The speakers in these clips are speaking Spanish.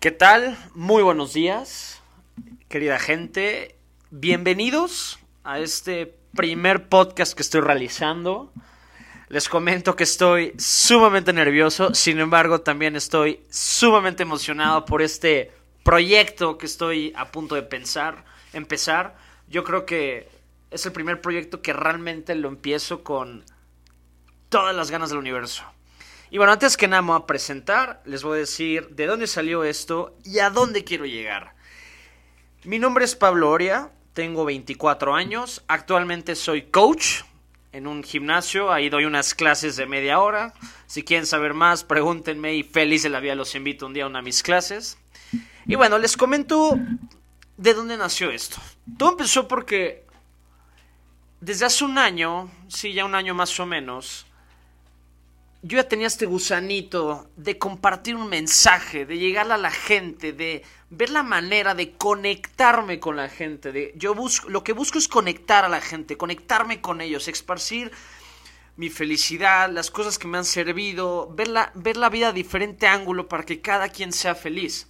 ¿Qué tal? Muy buenos días, querida gente. Bienvenidos a este primer podcast que estoy realizando. Les comento que estoy sumamente nervioso, sin embargo también estoy sumamente emocionado por este proyecto que estoy a punto de pensar, empezar. Yo creo que es el primer proyecto que realmente lo empiezo con todas las ganas del universo. Y bueno, antes que nada me voy a presentar, les voy a decir de dónde salió esto y a dónde quiero llegar. Mi nombre es Pablo Oria, tengo 24 años, actualmente soy coach en un gimnasio, ahí doy unas clases de media hora. Si quieren saber más, pregúntenme y feliz de la vida los invito un día a una de mis clases. Y bueno, les comento de dónde nació esto. Todo empezó porque desde hace un año, sí, ya un año más o menos, yo ya tenía este gusanito de compartir un mensaje, de llegar a la gente, de ver la manera de conectarme con la gente. De, yo busco, lo que busco es conectar a la gente, conectarme con ellos, esparcir mi felicidad, las cosas que me han servido, ver la, ver la vida a diferente ángulo para que cada quien sea feliz.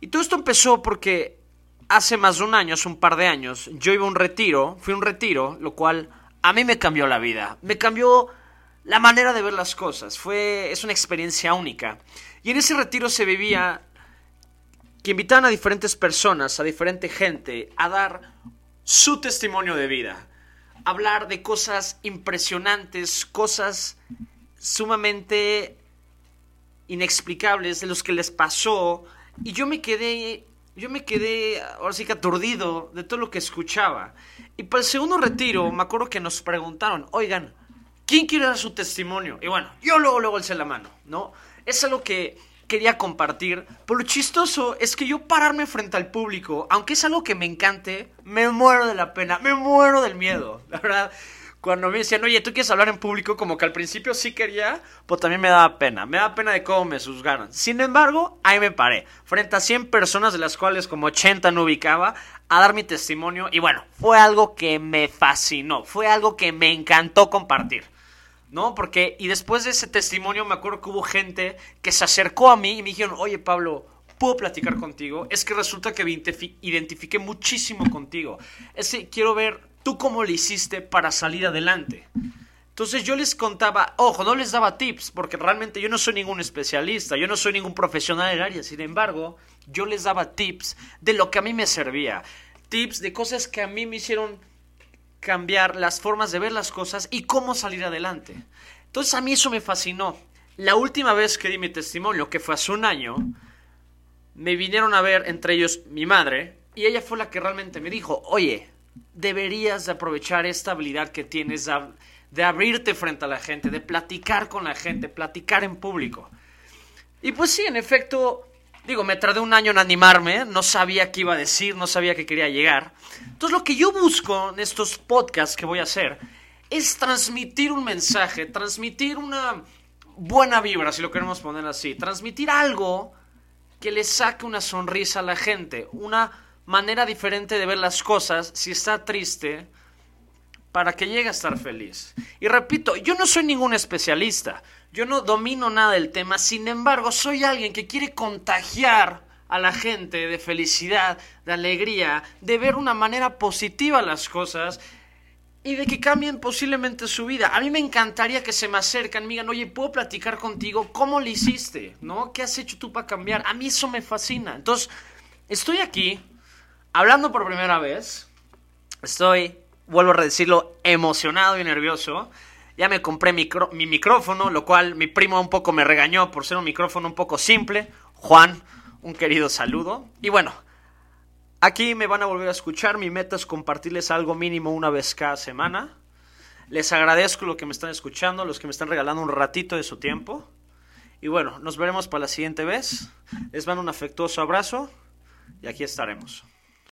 Y todo esto empezó porque hace más de un año, hace un par de años, yo iba a un retiro, fui a un retiro, lo cual a mí me cambió la vida. Me cambió la manera de ver las cosas. Fue, es una experiencia única. Y en ese retiro se vivía que invitaban a diferentes personas, a diferente gente, a dar su testimonio de vida. Hablar de cosas impresionantes, cosas sumamente inexplicables de los que les pasó. Y yo me quedé, yo me quedé ahora sí que aturdido de todo lo que escuchaba. Y para el segundo retiro, me acuerdo que nos preguntaron, oigan, ¿Quién quiere dar su testimonio? Y bueno, yo luego, luego alcé la mano, ¿no? Es algo que quería compartir. Pero lo chistoso es que yo pararme frente al público, aunque es algo que me encante, me muero de la pena, me muero del miedo. La verdad, cuando me decían, oye, ¿tú quieres hablar en público? Como que al principio sí quería, pues también me daba pena. Me daba pena de cómo me juzgaron. Sin embargo, ahí me paré. Frente a 100 personas, de las cuales como 80 no ubicaba, a dar mi testimonio. Y bueno, fue algo que me fascinó. Fue algo que me encantó compartir. ¿No? Porque, y después de ese testimonio me acuerdo que hubo gente que se acercó a mí y me dijeron, oye Pablo, ¿puedo platicar contigo? Es que resulta que me identifiqué muchísimo contigo. Es que quiero ver tú cómo le hiciste para salir adelante. Entonces yo les contaba, ojo, no les daba tips, porque realmente yo no soy ningún especialista, yo no soy ningún profesional en el área, sin embargo, yo les daba tips de lo que a mí me servía, tips de cosas que a mí me hicieron cambiar las formas de ver las cosas y cómo salir adelante. Entonces a mí eso me fascinó. La última vez que di mi testimonio, que fue hace un año, me vinieron a ver, entre ellos mi madre, y ella fue la que realmente me dijo, oye, deberías de aprovechar esta habilidad que tienes de, abrirte frente a la gente, de platicar con la gente, platicar en público. Y pues sí, en efecto, Digo, me tardé un año en animarme, no sabía qué iba a decir, no sabía qué quería llegar. Entonces lo que yo busco en estos podcasts que voy a hacer es transmitir un mensaje, transmitir una buena vibra, si lo queremos poner así, transmitir algo que le saque una sonrisa a la gente, una manera diferente de ver las cosas si está triste para que llegue a estar feliz. Y repito, yo no soy ningún especialista, yo no domino nada del tema, sin embargo, soy alguien que quiere contagiar a la gente de felicidad, de alegría, de ver una manera positiva las cosas y de que cambien posiblemente su vida. A mí me encantaría que se me acercan, me digan, oye, ¿puedo platicar contigo? ¿Cómo lo hiciste? ¿No? ¿Qué has hecho tú para cambiar? A mí eso me fascina. Entonces, estoy aquí, hablando por primera vez, estoy, vuelvo a decirlo, emocionado y nervioso. Ya me compré mi micrófono, lo cual mi primo un poco me regañó por ser un micrófono un poco simple. Juan, un querido saludo. Y bueno, aquí me van a volver a escuchar. Mi meta es compartirles algo mínimo una vez cada semana. Les agradezco lo que me están escuchando, los que me están regalando un ratito de su tiempo. Y bueno, nos veremos para la siguiente vez. Les mando un afectuoso abrazo y aquí estaremos.